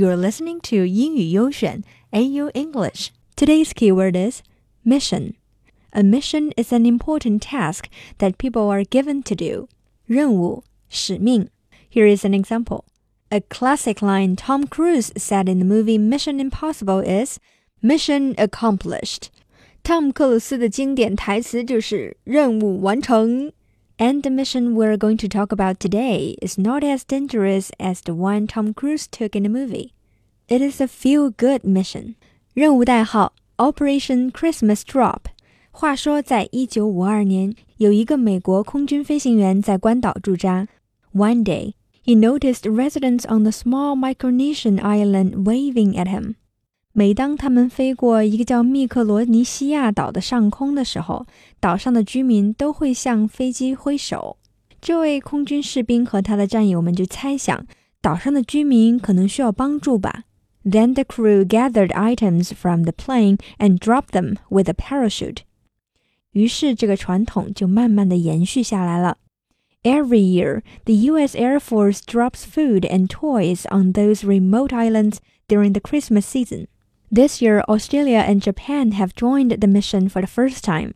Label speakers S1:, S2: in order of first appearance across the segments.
S1: You're listening to 英语优选 AYO English. Today's keyword is mission. A mission is an important task that people are given to do. 任务使命. Here is an example. A classic line Tom Cruise said in the movie Mission Impossible is "Mission accomplished." 汤姆·克鲁斯的经典台词就是“任务完成”。And the mission we're going to talk about today is not as dangerous as the one Tom Cruise took in the movie. It is a feel-good mission. 任务代号 Operation Christmas Drop。话说，在一九五二年，有一个美国空军飞行员在关岛驻扎。One day, he noticed residents on the small Micronesian island waving at him. 每当他们飞过一个叫密克罗尼西亚岛的上空的时候，岛上的居民都会向飞机挥手。这位空军士兵和他的战友们就猜想，岛上的居民可能需要帮助吧。Then the crew gathered items from the plane and dropped them with a parachute. 于是这个传统就慢慢的延续下来了。Every year, the U.S. Air Force drops food and toys on those remote islands during the Christmas season. This year, Australia and Japan have joined the mission for the first time.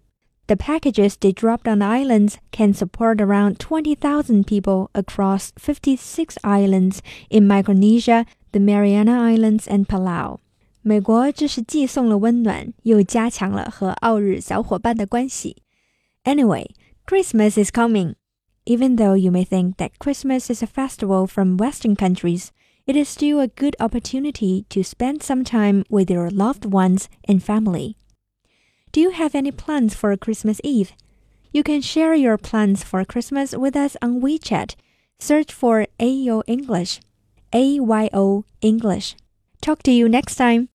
S1: The packages they dropped on the islands can support around 20,000 people across 56 islands in Micronesia, the Mariana Islands, and Palau. 美国这是既送了温暖，又加强了和澳日小伙伴的关系。Anyway, Christmas is coming. Even though you may think that Christmas is a festival from Western countries, it is still a good opportunity to spend some time with your loved ones and family. Do you have any plans for Christmas Eve? You can share your plans for Christmas with us on WeChat. Search for AYO English. A Y O English. Talk to you next time.